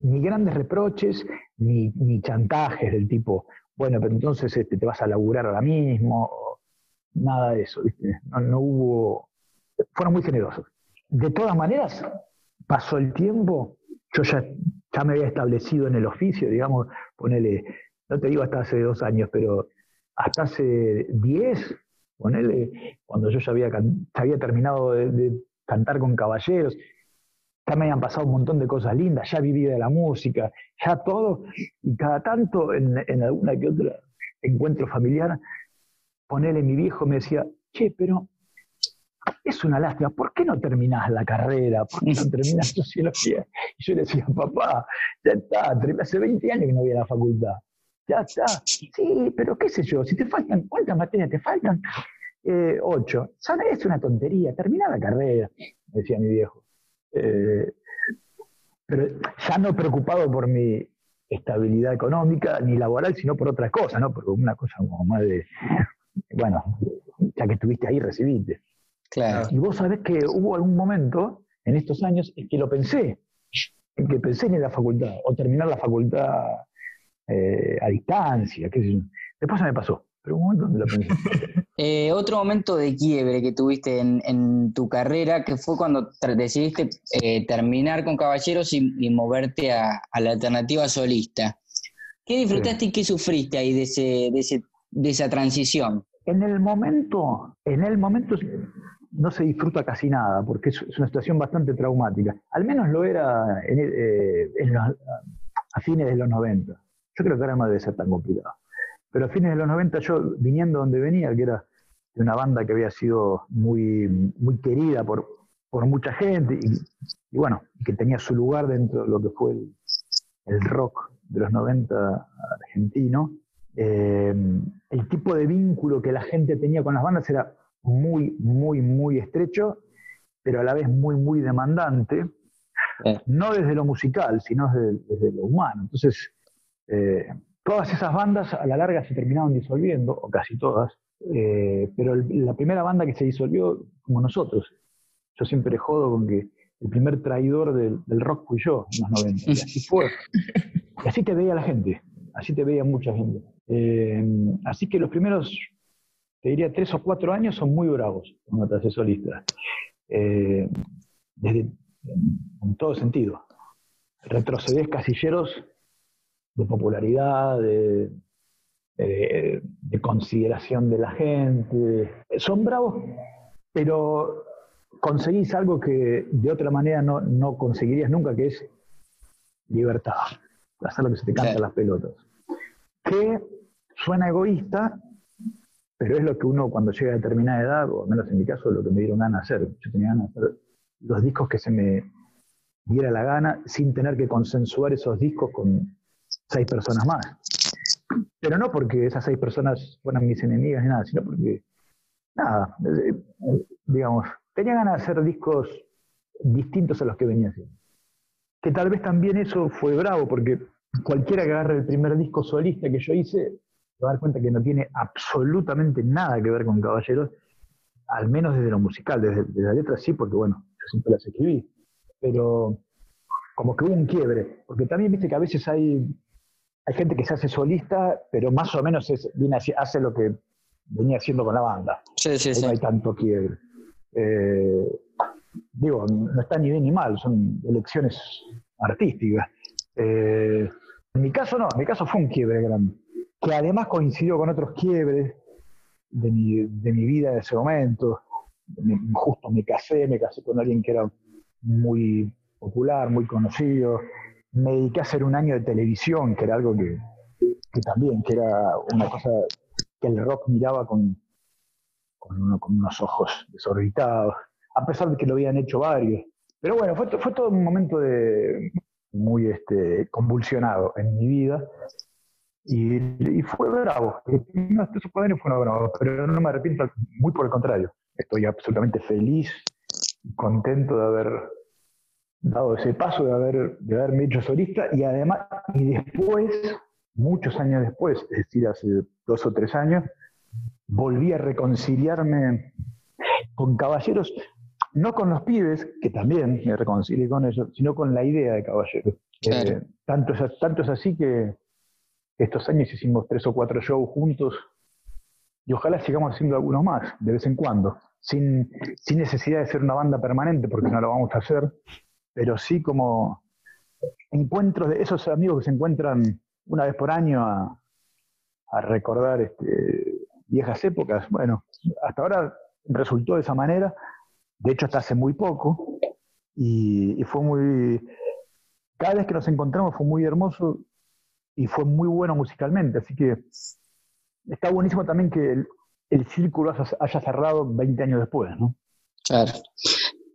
ni grandes reproches, ni, ni, chantajes del tipo, bueno, pero entonces este, te vas a laburar ahora mismo, nada de eso, No, no hubo, fueron muy generosos. De todas maneras, pasó el tiempo, yo ya, ya me había establecido en el oficio, digamos, ponele, no te digo hasta hace dos años, pero hasta hace diez, ponele, cuando yo ya había, había terminado de, cantar con caballeros, ya me habían pasado un montón de cosas lindas, ya vivía de la música, ya todo, y cada tanto en, en alguna que otra encuentro familiar, ponele mi viejo me decía, che, pero es una lástima, ¿por qué no terminás la carrera? ¿Por qué no terminás sociología? Y yo le decía, papá, ya está, hace 20 años que no voy a la facultad. Ya está. Sí, pero qué sé yo, si te faltan, ¿cuántas materias te faltan? Eh, ocho. Es una tontería, termina la carrera, decía mi viejo. Eh, pero ya no preocupado por mi estabilidad económica ni laboral, sino por otra cosa, ¿no? Por una cosa como más de, bueno, ya que estuviste ahí, recibiste. Y vos sabés que hubo algún momento en estos años en que lo pensé, en que pensé en la facultad, o terminar la facultad eh, a distancia, qué sé yo. Después se me pasó, pero un momento donde lo pensé. Eh, otro momento de quiebre que tuviste en, tu carrera, que fue cuando decidiste eh, terminar con Caballeros y, moverte a, la alternativa solista. ¿Qué disfrutaste y qué sufriste ahí de, ese, de esa transición? En el momento, en el momento no se disfruta casi nada, porque es, una situación bastante traumática. Al menos lo era eh, a fines de los 90. Yo creo que ahora no debe ser tan complicado. Pero a fines de los 90, yo viniendo donde venía, que era de una banda que había sido muy, muy querida por, por mucha gente y, bueno, que tenía su lugar dentro de lo que fue el, rock de los 90 argentino. Eh, el tipo de vínculo que la gente tenía con las bandas era muy, muy, muy estrecho, pero a la vez muy, muy demandante. No desde lo musical, sino desde, lo humano. Entonces, eh, todas esas bandas a la larga se terminaron disolviendo, o casi todas, eh, pero la primera banda que se disolvió, como nosotros, yo siempre jodo con que el primer traidor del, rock fui yo en los 90. Y así fue. Y así te veía la gente, así te veía mucha gente. Eh, así que los primeros, te diría, tres o cuatro años son muy bravos cuando te haces solista. Eh, desde, en todo sentido. Retrocedes casilleros de popularidad, de, de, consideración de la gente. Son bravos, pero conseguís algo que de otra manera no, conseguirías nunca, que es libertad. Hacer lo que se te canta las pelotas. Que suena egoísta, pero es lo que uno cuando llega a determinada edad, o al menos en mi caso, lo que me dieron ganas de hacer. Yo tenía ganas de hacer los discos que se me diera la gana, sin tener que consensuar esos discos con seis personas más. Pero no porque esas seis personas fueran mis enemigas ni nada, sino porque, nada, digamos, tenía ganas de hacer discos distintos a los que venía haciendo. Que tal vez también eso fue bravo, porque cualquiera que agarre el primer disco solista que yo hice, se va a dar cuenta que no tiene absolutamente nada que ver con Caballeros, al menos desde lo musical, desde, la letra sí, porque bueno, yo siempre las escribí, pero como que hubo un quiebre, porque también viste que a veces hay hay gente que se hace solista, pero más o menos es, viene hace lo que venía haciendo con la banda. Sí, sí, sí. No hay tanto quiebre. Eh, digo, no está ni bien ni mal, son elecciones artísticas. Eh, en mi caso no, en mi caso fue un quiebre grande, que además coincidió con otros quiebres de mi, de mi vida en ese momento. Justo me casé, me casé con alguien que era muy popular, muy conocido, me dediqué a hacer un año de televisión, que era algo que, también, que era una cosa que el rock miraba con, con, unos ojos desorbitados, a pesar de que lo habían hecho varios. Pero bueno, fue, fue todo un momento de, muy este, convulsionado en mi vida. Y, fue bravo. No, estos fue bravo, pero no me arrepiento, muy por el contrario. Estoy absolutamente feliz, contento de haber dado ese paso de, haber, de haberme hecho solista y además, y después, muchos años después, es decir, hace dos o tres años, volví a reconciliarme con caballeros, no con los pibes, que también me reconcilié con ellos, sino con la idea de caballeros. Eh, tanto, es, tanto es así que estos años hicimos tres o cuatro shows juntos y ojalá sigamos haciendo algunos más, de vez en cuando, sin, sin necesidad de ser una banda permanente, porque no lo vamos a hacer, pero sí como encuentros de esos amigos que se encuentran una vez por año a, recordar este, viejas épocas. Bueno, hasta ahora resultó de esa manera, de hecho hasta hace muy poco, y, fue muy... Cada vez que nos encontramos fue muy hermoso y fue muy bueno musicalmente, así que está buenísimo también que el, el círculo haya cerrado 20 años después, ¿no? Claro.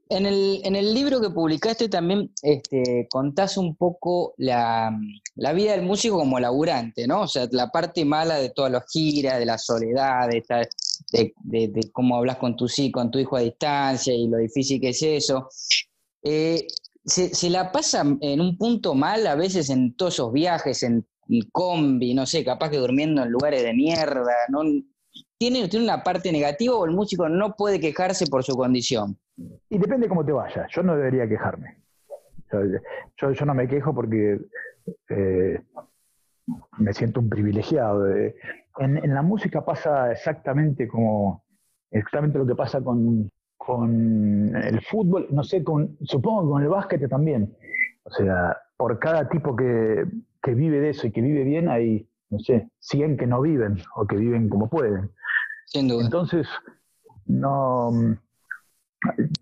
En el, en el libro que publicaste también este, contás un poco la, vida del músico como laburante, ¿no? O sea, la parte mala de todas las giras, de la soledad, de, de, cómo hablas con tu, con tu hijo a distancia y lo difícil que es eso. Eh, se, la pasa en un punto mal a veces en todos esos viajes, en, combi, no sé, capaz que durmiendo en lugares de mierda, ¿no? ¿Tiene, ¿Tiene una parte negativa o el músico no puede quejarse por su condición? Y depende cómo te vaya. Yo no debería quejarme. Yo, yo, no me quejo porque eh, me siento un privilegiado. En, la música pasa exactamente como exactamente lo que pasa con, con el fútbol, no sé, con, supongo que con el básquet también. O sea, por cada tipo que, que vive de eso y que vive bien, hay, no sé, 100 que no viven o que viven como pueden. Sin duda. Entonces, no,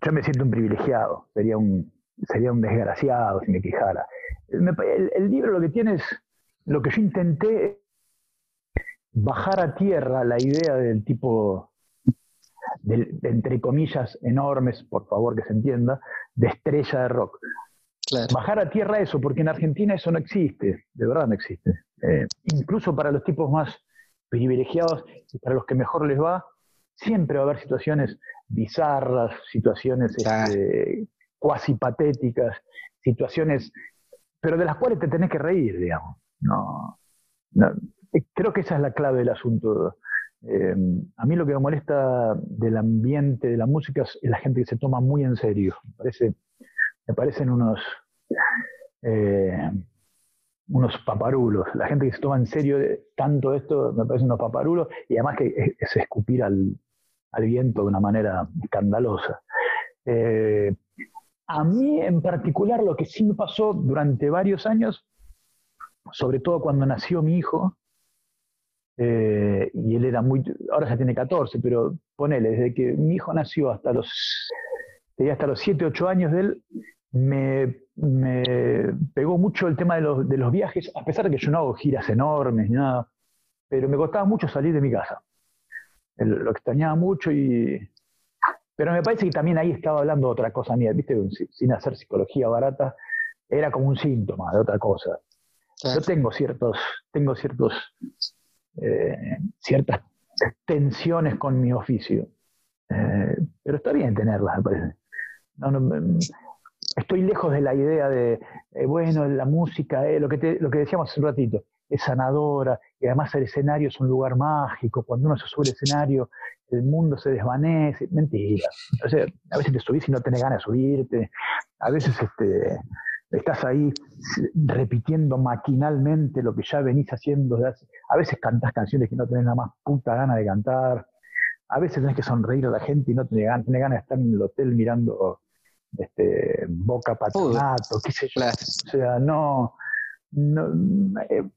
yo me siento un privilegiado, sería un, sería un desgraciado si me quejara. El, libro lo que tiene es, lo que yo intenté, bajar a tierra la idea del tipo, entre comillas enormes, por favor que se entienda, de estrella de rock. Bajar a tierra eso, porque en Argentina eso no existe, de verdad no existe. Eh, incluso para los tipos más privilegiados y para los que mejor les va, siempre va a haber situaciones bizarras, situaciones este, cuasi patéticas, situaciones, pero de las cuales te tenés que reír, digamos. No, eh, creo que esa es la clave del asunto. Eh, a mí lo que me molesta del ambiente de la música es la gente que se toma muy en serio. Me, parece, me parecen unos, eh, unos paparulos. La gente que se toma en serio tanto esto me parecen unos paparulos y además que es, escupir al, viento de una manera escandalosa. a mí en particular lo que sí me pasó durante varios años, sobre todo cuando nació mi hijo, eh, y él era muy, ahora ya tiene 14, pero ponele, desde que mi hijo nació hasta los, hasta los 7, 8 años de él, me, pegó mucho el tema de los, de los, viajes, a pesar de que yo no hago giras enormes ni nada, pero me costaba mucho salir de mi casa. Lo extrañaba mucho y... Pero me parece que también ahí estaba hablando de otra cosa mía, ¿viste? Sin hacer psicología barata, era como un síntoma de otra cosa. Yo tengo ciertos, tengo ciertos eh, ciertas tensiones con mi oficio. Eh, pero está bien tenerlas, me parece. Mm, estoy lejos de la idea de, eh, bueno, la música, lo, que lo que decíamos hace un ratito, es sanadora, y además el escenario es un lugar mágico, cuando uno se sube al escenario, el mundo se desvanece, mentira. O sea, a veces te subís y no tenés ganas de subirte, a veces este, estás ahí repitiendo maquinalmente lo que ya venís haciendo. A veces cantás canciones que no tenés nada más puta gana de cantar. A veces tenés que sonreír a la gente y no tenés ganas, ganas de estar en el hotel mirando este, Boca Patronato, qué sé yo. O sea, no, no, eh,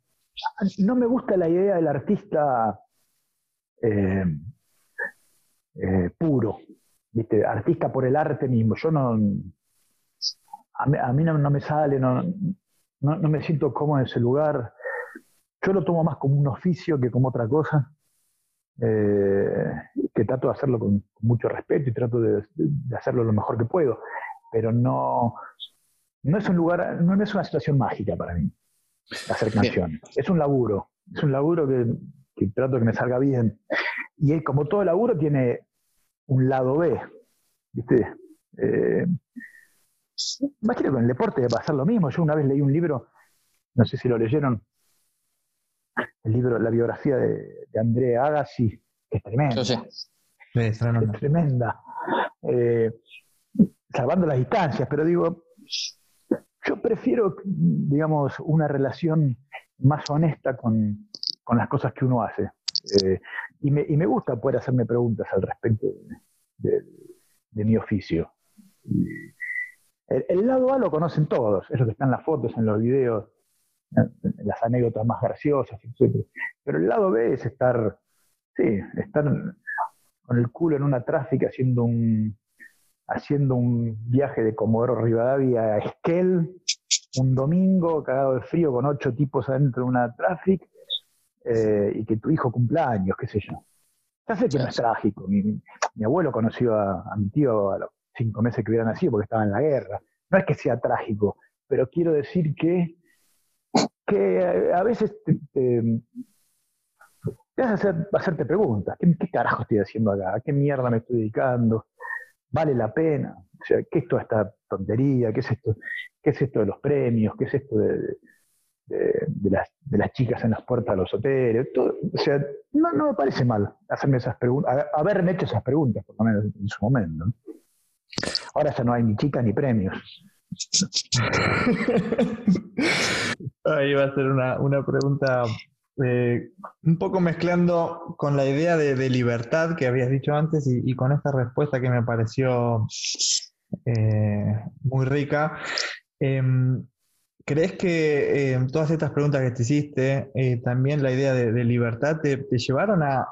no, me gusta la idea del artista eh, eh, puro, ¿viste? artista por el arte mismo. Yo no, a mí, no, me sale, no, no, me siento cómodo en ese lugar. Yo lo tomo más como un oficio que como otra cosa, eh, que trato de hacerlo con, mucho respeto y trato de, hacerlo lo mejor que puedo, pero no, no es un lugar, no es una situación mágica para mí hacer canciones. Es un laburo, es un laburo que, que trato de que me salga bien. Y como todo laburo tiene un lado B, ¿viste? Eh, Imagino que con el deporte va a pasar lo mismo. Yo una vez leí un libro, no sé si lo leyeron, el libro, la biografía de, André Agassi, que es tremenda. es tremenda. Eh, salvando las distancias, pero digo, yo prefiero, digamos, una relación más honesta con, las cosas que uno hace. Eh, y, me, gusta poder hacerme preguntas al respecto de, mi oficio. El, lado A lo conocen todos, eso que están en las fotos, en los videos, las anécdotas más graciosas, etc. Pero el lado B es estar, sí, estar con el culo en una tráfica haciendo un, haciendo un viaje de Comodoro Rivadavia a Esquel, un domingo cagado de frío con ocho tipos adentro de una tráfica, eh, y que tu hijo cumpleaños, qué sé yo. Ya sé que no es trágico. Mi, abuelo conoció a, a, mi tío a los cinco meses que hubiera nacido porque estaba en la guerra. No es que sea trágico, pero quiero decir que, que a veces te, te, hace hacerte preguntas. ¿Qué, carajo estoy haciendo acá? ¿A qué mierda me estoy dedicando? ¿Vale la pena? O sea, ¿qué es toda esta tontería? ¿Qué es esto, qué es esto de los premios? ¿Qué es esto de, de, las, de, las, chicas en las puertas de los hoteles. o sea, no, no, me parece mal hacerme esas preguntas, haberme hecho esas preguntas, por lo menos en su momento. Ahora ya no hay ni chicas ni premios. Ahí va a ser una, pregunta eh, un poco mezclando con la idea de, libertad que habías dicho antes y, con esta respuesta que me pareció eh, muy rica. Em, ¿Crees que em, todas estas preguntas que te hiciste, eh, también la idea de, libertad, te, llevaron a,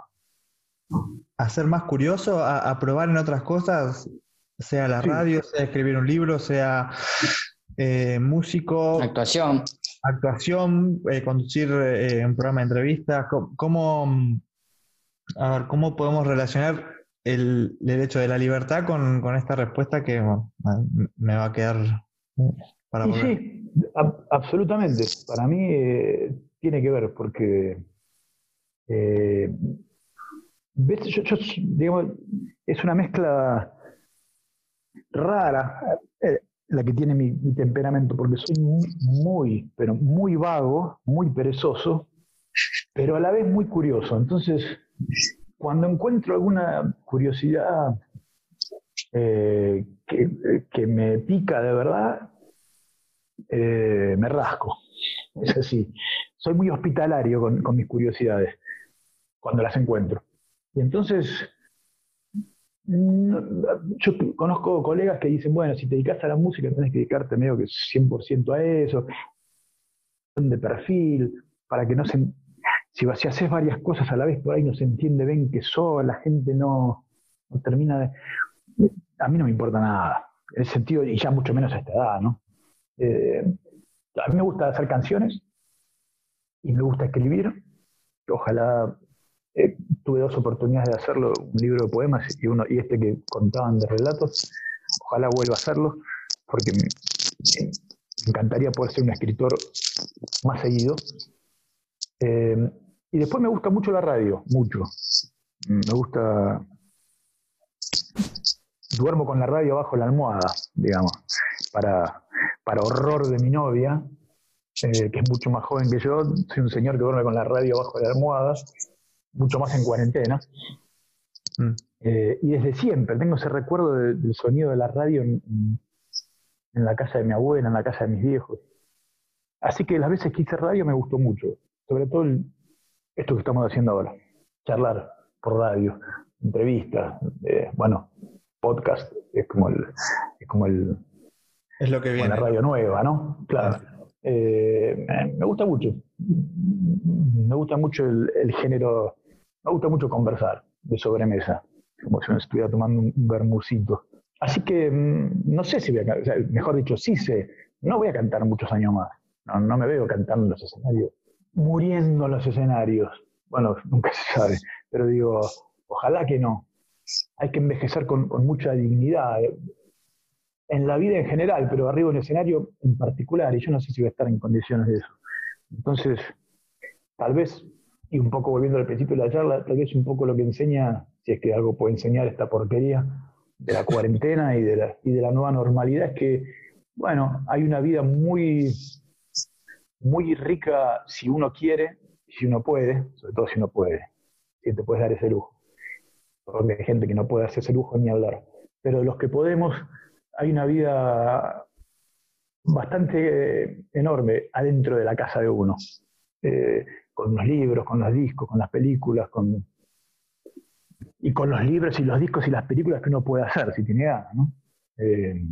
a, ser más curioso, a probar en otras cosas sea la radio, sea escribir un libro, sea músico. Actuación. Actuación, eh, conducir eh, un programa de entrevistas. ¿Cómo, a ver, ¿Cómo podemos relacionar el, hecho de la libertad con, esta respuesta que me va a quedar eh, para Sí, absolutamente. Para mí eh, tiene que ver, porque eh, digamos, es una mezcla rara la que tiene mi, temperamento, porque soy muy, pero muy vago, muy perezoso, pero a la vez muy curioso. Entonces, cuando encuentro alguna curiosidad eh, que, me pica de verdad, eh, me rasco. Es así. Soy muy hospitalario con, mis curiosidades cuando las encuentro. Y entonces, yo conozco colegas que dicen, bueno, si te dedicas a la música, tienes que dedicarte medio que 100% a eso, de perfil, para que no se si, si haces varias cosas a la vez, por ahí no se entiende bien que sos, la gente no, termina de... A mí no me importa nada, en ese sentido, y ya mucho menos a esta edad, ¿no? Eh, a mí me gusta hacer canciones y me gusta escribir. Ojalá eh, tuve dos oportunidades de hacerlo, un libro de poemas y uno y este que contaban de relatos. Ojalá vuelva a hacerlo, porque me, encantaría poder ser un escritor más seguido. Eh, y después me gusta mucho la radio, mucho. Me gusta. Duermo con la radio abajo la almohada, digamos, para, para horror de mi novia, eh, que es mucho más joven que yo. Soy un señor que duerme con la radio abajo de la almohada, mucho más en cuarentena. Mm. Eh, y desde siempre tengo ese recuerdo del sonido de la radio en, en, la casa de mi abuela, en la casa de mis viejos. Así que las veces que hice radio me gustó mucho, sobre todo el, esto que estamos haciendo ahora, charlar por radio, entrevistas, eh, bueno, podcast, es como el, es como el es lo que viene. la radio nueva, ¿no? Claro. Eh, me gusta mucho. Me gusta mucho el, género, me gusta mucho conversar de sobremesa, como si me estuviera tomando un, bermucito. Así que mm, no sé si voy a, o mejor dicho, sí sé, no voy a cantar muchos años más. No, no me veo cantando en los escenarios muriendo en los escenarios. Bueno, nunca se sabe, pero digo, ojalá que no. Hay que envejecer con, mucha dignidad eh, en la vida en general, pero arriba en el escenario en particular, y yo no sé si voy a estar en condiciones de eso. Entonces, tal vez, y un poco volviendo al principio de la charla, tal vez un poco lo que enseña, si es que algo puede enseñar esta porquería de la cuarentena y de la, y de la nueva normalidad, es que, bueno, hay una vida muy muy rica si uno quiere si uno puede, sobre todo si uno puede, si te puedes dar ese lujo. Porque hay gente que no puede hacer ese lujo ni hablar. Pero los que podemos, hay una vida bastante eh, enorme adentro de la casa de uno. Eh, con los libros, con los discos, con las películas, con, y con los libros y los discos y las películas que uno puede hacer si tiene ganas. ¿no? Eh,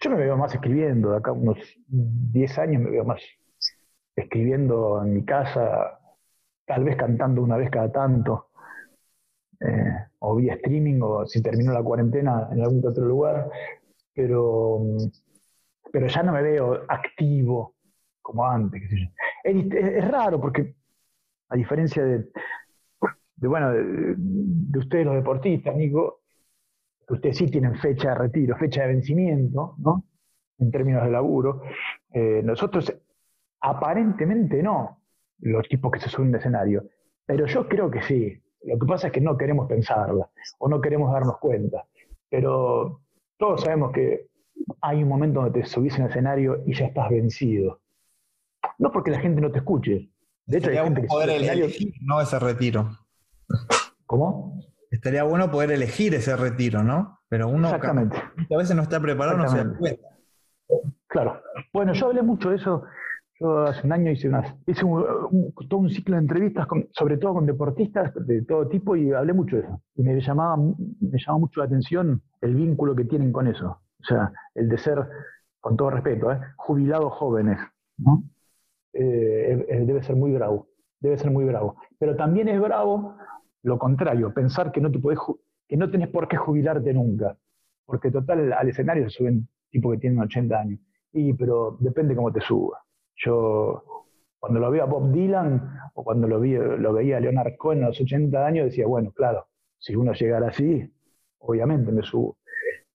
yo me veo más escribiendo, de acá unos 10 años me veo más escribiendo en mi casa, tal vez cantando una vez cada tanto, eh, o vía streaming, o si termino la cuarentena en algún otro lugar, pero, pero ya no me veo activo como antes. Es, raro porque, a diferencia de, bueno, de ustedes los deportistas, Nico, ustedes sí tienen fecha de retiro, fecha de vencimiento, ¿no? En términos de laburo. Eh, nosotros aparentemente no, los tipos que se suben de escenario, pero yo creo que sí. Lo que pasa es que no queremos pensarla o no queremos darnos cuenta. Pero todos sabemos que hay un momento donde te subís en el escenario y ya estás vencido. No porque la gente no te escuche. De hecho, hay gente que poder elegir, no ese retiro. ¿Cómo? Estaría bueno poder elegir ese retiro, ¿no? Pero uno Exactamente. a veces no está preparado, no se da cuenta. Claro. Bueno, yo hablé mucho de eso. Yo hace un año hice, hice todo un ciclo de entrevistas, sobre todo con deportistas de todo tipo, y hablé mucho de eso. Y me llamaba, me llamaba mucho la atención el vínculo que tienen con eso. O sea, el de ser, con todo respeto, ¿eh? jubilados jóvenes. ¿no? Eh, debe ser muy bravo. Debe ser muy bravo. Pero también es bravo lo contrario, pensar que no, te podés, que no tenés por qué jubilarte nunca. Porque total, al escenario se suben tipo que tienen 80 años. Y, pero depende cómo te suba. Yo, cuando lo vi a Bob Dylan o cuando lo, vi, lo veía a Leonard Cohen a los 80 años, decía, bueno, claro, si uno llegara así, obviamente me subo.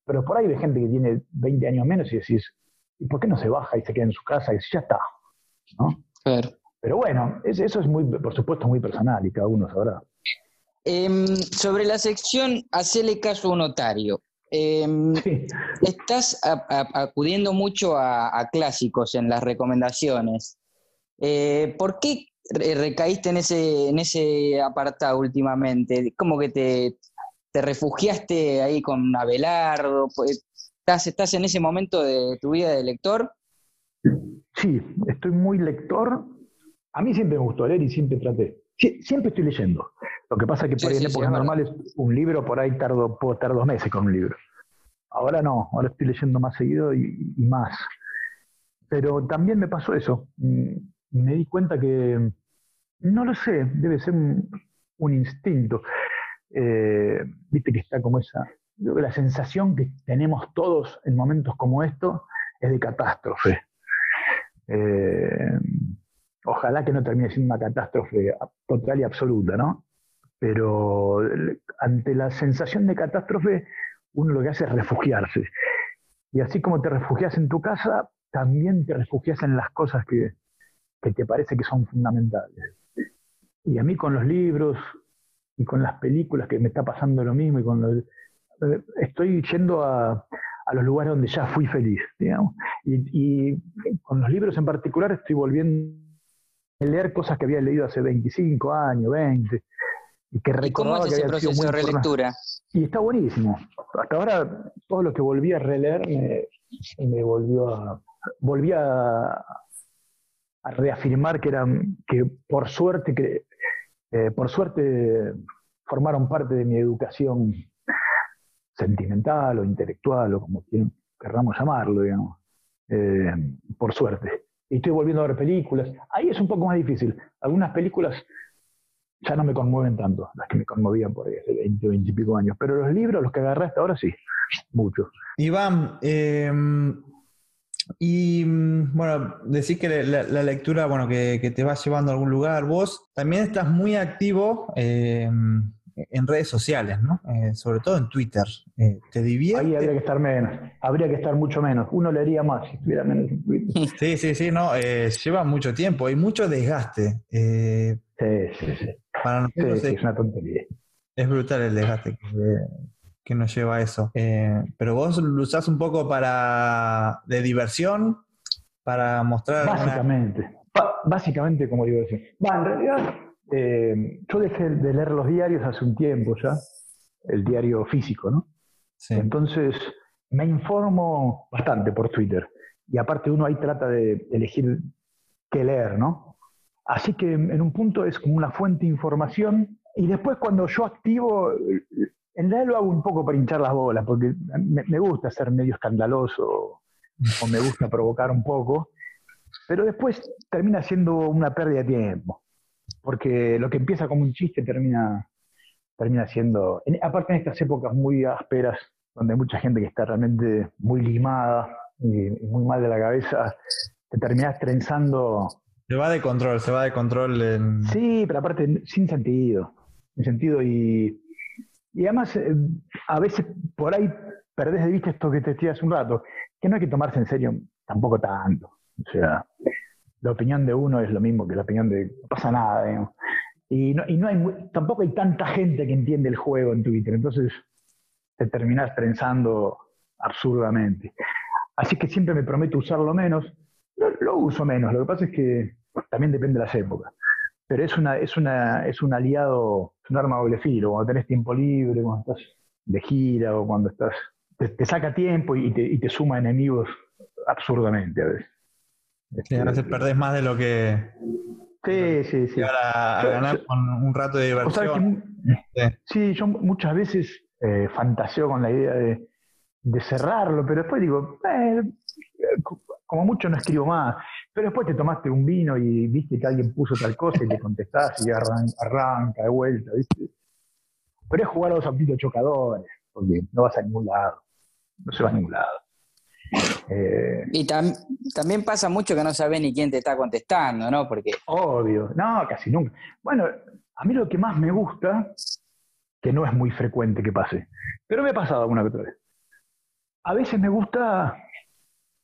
Pero por ahí hay gente que tiene 20 años menos y decís, ¿y por qué no se baja y se queda en su casa y dice, ya está? ¿No? Pero bueno, eso es muy, por supuesto, muy personal y cada uno sabrá. Em, sobre la sección, hacele caso a un notario. Em, estás acudiendo mucho a, clásicos en las recomendaciones. Eh, ¿Por qué recaíste en ese, en ese apartado últimamente? ¿Cómo que te, te refugiaste ahí con Abelardo? Pues, ¿estás, ¿Estás en ese momento de tu vida de lector? Sí, estoy muy lector. A mí siempre me gustó leer y siempre traté. siempre estoy leyendo. Lo que pasa es que por ahí en épocas normales un libro por ahí tardo, puedo tardar dos meses con un libro. Ahora no, ahora estoy leyendo más seguido y, más. Pero también me pasó eso. Mm, me di cuenta que, no lo sé, debe ser un, instinto. Eh, viste que está como esa, la sensación que tenemos todos en momentos como estos es de catástrofe. Eh, ojalá que no termine siendo una catástrofe total y absoluta, ¿no? Pero ante la sensación de catástrofe, uno lo que hace es refugiarse. Y así como te refugias en tu casa, también te refugias en las cosas que, te parece que son fundamentales. Y a mí con los libros y con las películas que me está pasando lo mismo y con eh, estoy yendo a, a los lugares donde ya fui feliz, digamos. Y, con los libros en particular estoy volviendo a leer cosas que había leído hace 25 años, 20, y que ¿Y cómo es ese proceso de relectura? Y está buenísimo. Hasta ahora todo lo que volví a releer me, volvió a volví a, reafirmar que eran que por suerte que eh, por suerte formaron parte de mi educación sentimental o intelectual o como queramos llamarlo, digamos, eh, por suerte. Y estoy volviendo a ver películas. Ahí es un poco más difícil. Algunas películas ya no me conmueven tanto, las que me conmovían por ahí hace 20, 20 y pico años. Pero los libros, los que agarré hasta ahora, sí, muchos. Iván, em, y bueno, decís que la, lectura, bueno, que, te va llevando a algún lugar. Vos también estás muy activo em, en redes sociales, ¿no? Eh, sobre todo en Twitter. Eh, ¿Te divierte? Ahí habría que estar menos, habría que estar mucho menos. Uno leería más si estuviera menos en Twitter. Sí, sí, sí, no, eh, lleva mucho tiempo y mucho desgaste. sí, sí, sí. Para nosotros es, una tontería. Es brutal el desgaste que, nos lleva a eso. pero vos lo usás un poco para de diversión, para mostrar... Básicamente, básicamente como diversión. Va, en realidad eh, yo dejé de leer los diarios hace un tiempo ya, el diario físico, ¿no? Entonces, me informo bastante por Twitter. Y aparte uno ahí trata de elegir qué leer, ¿no? Así que en un punto es como una fuente de información. Y después cuando yo activo, en realidad lo hago un poco para hinchar las bolas, porque me, gusta ser medio escandaloso o me gusta provocar un poco. Pero después termina siendo una pérdida de tiempo porque lo que empieza como un chiste termina, termina siendo, aparte en estas épocas muy ásperas, donde hay mucha gente que está realmente muy limada y, muy mal de la cabeza, te terminas trenzando. Se va de control, se va de control. En... Sí, pero aparte sin sentido, sin sentido y, y además eh, a veces por ahí perdés de vista esto que te decía hace un rato, que no hay que tomarse en serio tampoco tanto. O sea, la opinión de uno es lo mismo que la opinión de no pasa nada, Y, no, y no hay, tampoco hay tanta gente que entiende el juego en Twitter, entonces te terminás trenzando absurdamente. Así que siempre me prometo usarlo menos. Lo, uso menos, lo que pasa es que también depende de las épocas. Pero es, una, es, una, es un aliado, es un arma doble filo. Cuando tenés tiempo libre, cuando estás de gira o cuando estás. Te, saca tiempo y te, y te suma enemigos absurdamente a veces. Sí, a veces perdés más de lo que. Sí, sí, sí. a ganar con un rato de diversión. sí. yo muchas veces eh, fantaseo con la idea de, cerrarlo, pero después digo, eh, como mucho no escribo más. Pero después te tomaste un vino y viste que alguien puso tal cosa y le contestás y arranca, de vuelta, ¿viste? Pero es jugar a los autitos chocadores, porque no vas a ningún lado. No se va a ningún lado. Eh, y también pasa mucho que no sabes ni quién te está contestando, ¿no? Porque... Obvio, no, casi nunca. Bueno, a mí lo que más me gusta que no es muy frecuente que pase. Pero me ha pasado alguna que otra vez. A veces me gusta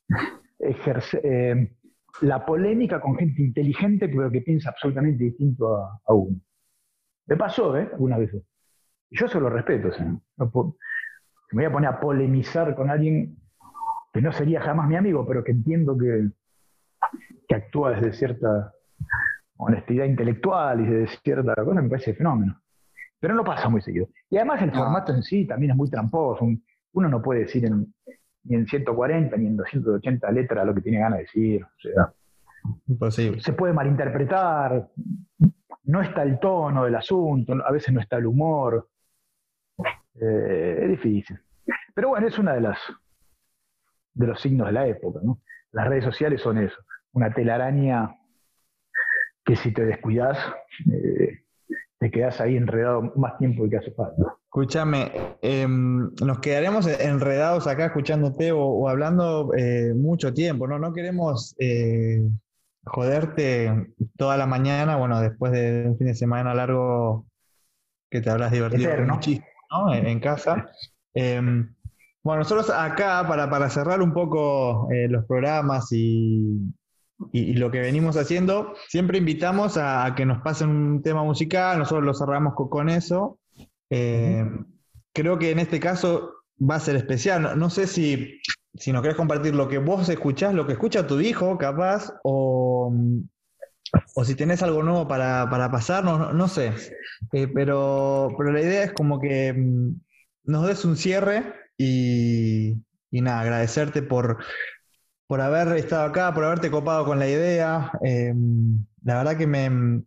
ejercer eh, la polémica con gente inteligente, pero que piensa absolutamente distinto a, uno. Me pasó, ¿eh? Algunas veces. Y yo se lo respeto. me voy a poner a polemizar con alguien que no sería jamás mi amigo, pero que entiendo que, que actúa desde cierta honestidad intelectual y desde cierta cosa, me parece fenómeno. Pero no pasa muy seguido. Y además el formato en sí también es muy tramposo. Uno no puede decir ni en 140 ni en 280 letras lo que tiene ganas de decir. O sea, Imposible. Se puede malinterpretar, no está el tono del asunto, a veces no está el humor. Eh, es difícil. Pero bueno, es una de las de los signos de la época. ¿no? Las redes sociales son eso, una telaraña que si te descuidas, eh, te quedas ahí enredado más tiempo que hace falta. Escúchame, em, nos quedaremos enredados acá escuchándote o, hablando eh, mucho tiempo, ¿no? No queremos eh, joderte toda la mañana, bueno, después de un fin de semana largo que te hablas divertido muchísimo, ¿no? En, casa. Em, bueno, nosotros acá, para, para cerrar un poco eh, los programas y, y, lo que venimos haciendo, siempre invitamos a, que nos pasen un tema musical, nosotros lo cerramos con, eso. Eh, creo que en este caso va a ser especial. No, sé si, si nos querés compartir lo que vos escuchás, lo que escucha tu hijo, capaz, o, o si tenés algo nuevo para, para pasarnos, no, sé. Eh, pero, pero la idea es como que mm, nos des un cierre y, y nada, agradecerte por, por haber estado acá, por haberte copado con la idea. Em, la verdad que me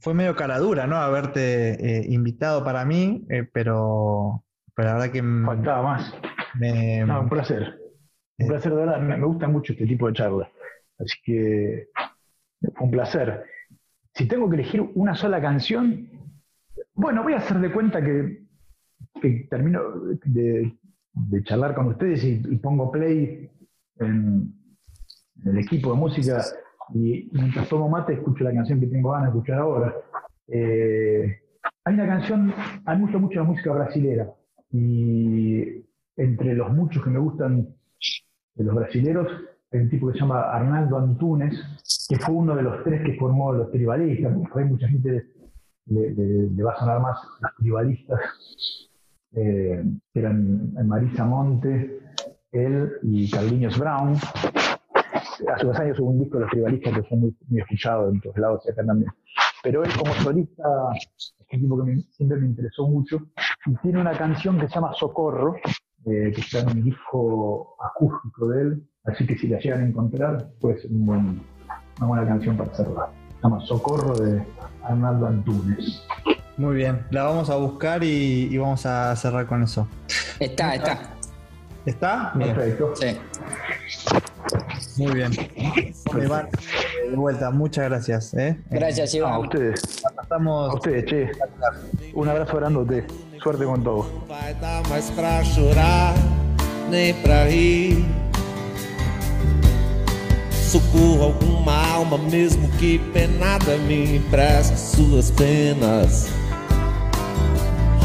fue medio cara dura, ¿no? Haberte eh, invitado para mí, eh, pero, pero, la verdad que... Faltaba más. no, un placer. Un eh, placer, de verdad. Me, gusta mucho este tipo de charlas. Así que fue un placer. Si tengo que elegir una sola canción, bueno, voy a hacer de cuenta que, termino de, charlar con ustedes y pongo play en, el equipo de música y mientras tomo mate escucho la canción que tengo ganas de escuchar ahora. Eh, hay una canción, hay mucho, mucho la música brasilera y entre los muchos que me gustan de los brasileros hay un tipo que se llama Arnaldo Antunes, que fue uno de los tres que formó los tribalistas. Hay mucha gente le, va a sonar más los tribalistas, eh, eran Marisa Monte, él y Carliños Brown. Hace unos años hubo un disco de los tribalistas que fue muy, escuchado en todos lados acá también. Pero él como solista es un tipo que siempre me interesó mucho y tiene una canción que se llama Socorro, eh, que está en un disco acústico de él, así que si la llegan a encontrar puede ser una buena canción para cerrar. Se llama Socorro de Arnaldo Antunes. Muy bien, la vamos a buscar y vamos a cerrar con eso. Está, está. ¿Está? Perfecto. Sí. Muy bien. Iván, de vuelta, muchas gracias. ¿eh? Gracias, Iván. A ustedes. A ustedes, che. Un abrazo grandote. Suerte con todo. Socorro alguma alma, mesmo que penada, me empreste suas penas.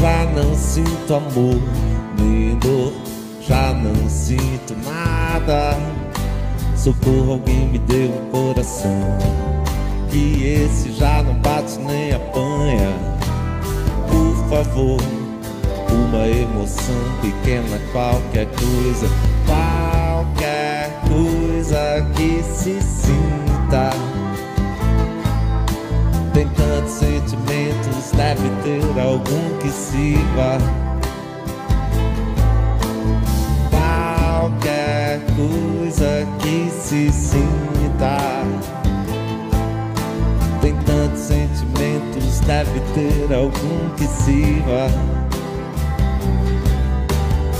Já não sinto amor, nem dor já não sinto nada. Socorro, alguém me deu um coração. Que esse já não bate nem apanha. Por favor, uma emoção pequena, qualquer coisa, qualquer coisa que se sinta. Tem tantos sentimentos, deve ter algum que sirva qualquer coisa que se sinta. Tem tantos sentimentos, deve ter algum que sirva.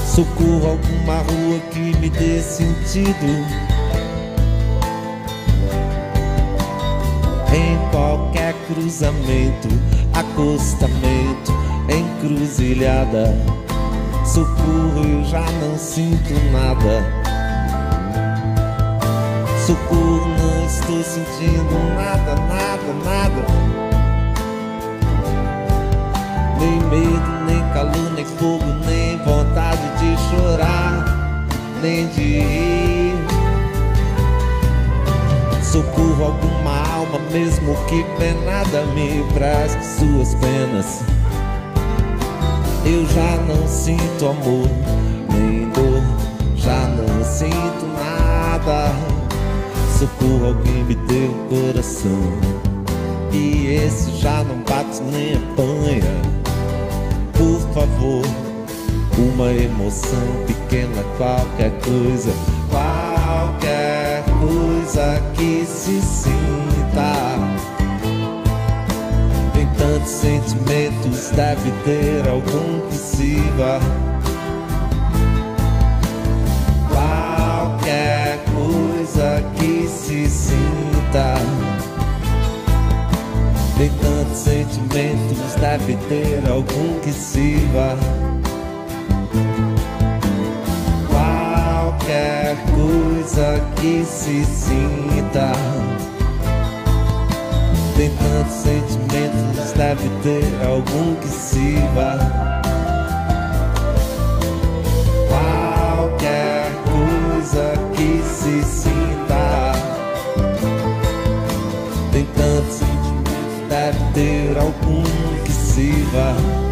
Socorro alguma rua que me dê sentido. Qualquer cruzamento, acostamento, encruzilhada Socorro, eu já não sinto nada. Socorro, não estou sentindo nada, nada, nada. Nem medo, nem calor, nem fogo, nem vontade de chorar, nem de rir. Socorro alguma alma, mesmo que penada me preste suas penas. Eu já não sinto amor, nem dor, já não sinto nada. Socorro, alguém me deu coração. E esse já não bate nem apanha. Por favor, uma emoção pequena, qualquer coisa, qualquer coisa que se sinta. Tem tantos sentimentos, deve ter algum que sirva. Qualquer coisa que se sinta. Tem tantos sentimentos, deve ter algum que sirva. Qualquer coisa que se sinta. Tantos sentimentos, deve ter algum que sirva. Qualquer coisa que se sinta. Tem tantos sentimentos, deve ter algum que sirva.